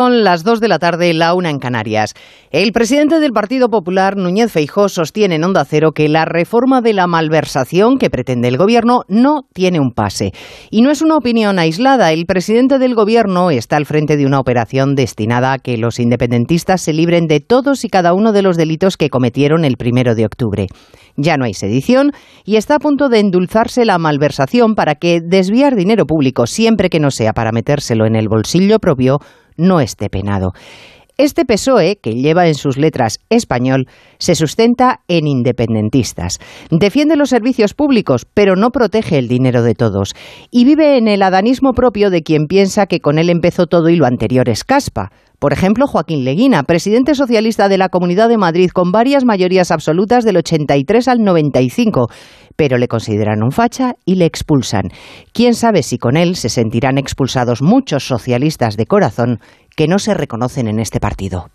Son las 2 de la tarde, la una en Canarias. El presidente del Partido Popular, Núñez Feijó, sostiene en Onda Cero que la reforma de la malversación que pretende el gobierno no tiene un pase. Y no es una opinión aislada. El presidente del gobierno está al frente de una operación destinada a que los independentistas se libren de todos y cada uno de los delitos que cometieron el primero de octubre. Ya no hay sedición y está a punto de endulzarse la malversación para que desviar dinero público, siempre que no sea para metérselo en el bolsillo propio, no esté penado. Este PSOE, que lleva en sus letras español, se sustenta en independentistas. Defiende los servicios públicos, pero no protege el dinero de todos. Y vive en el adanismo propio de quien piensa que con él empezó todo y lo anterior es caspa. Por ejemplo, Joaquín Leguina, presidente socialista de la Comunidad de Madrid con varias mayorías absolutas del 83 al 95, pero le consideran un facha y le expulsan. Quién sabe si con él se sentirán expulsados muchos socialistas de corazón que no se reconocen en este partido.